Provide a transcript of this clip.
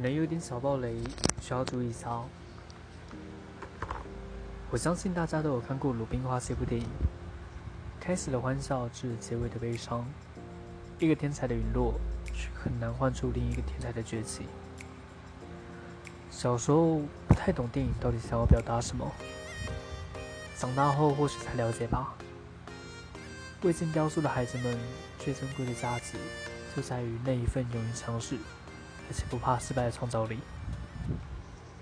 可能有点小暴雷，需要注意一下。我相信大家都有看过《鲁冰花》这部电影，开始的欢笑至结尾的悲伤，一个天才的陨落，却很难换出另一个天才的崛起。小时候不太懂电影到底想要表达什么，长大后或许才了解吧。未经雕塑的孩子们最珍贵的价值，就在于那一份勇于尝试，且不怕失败的创造力。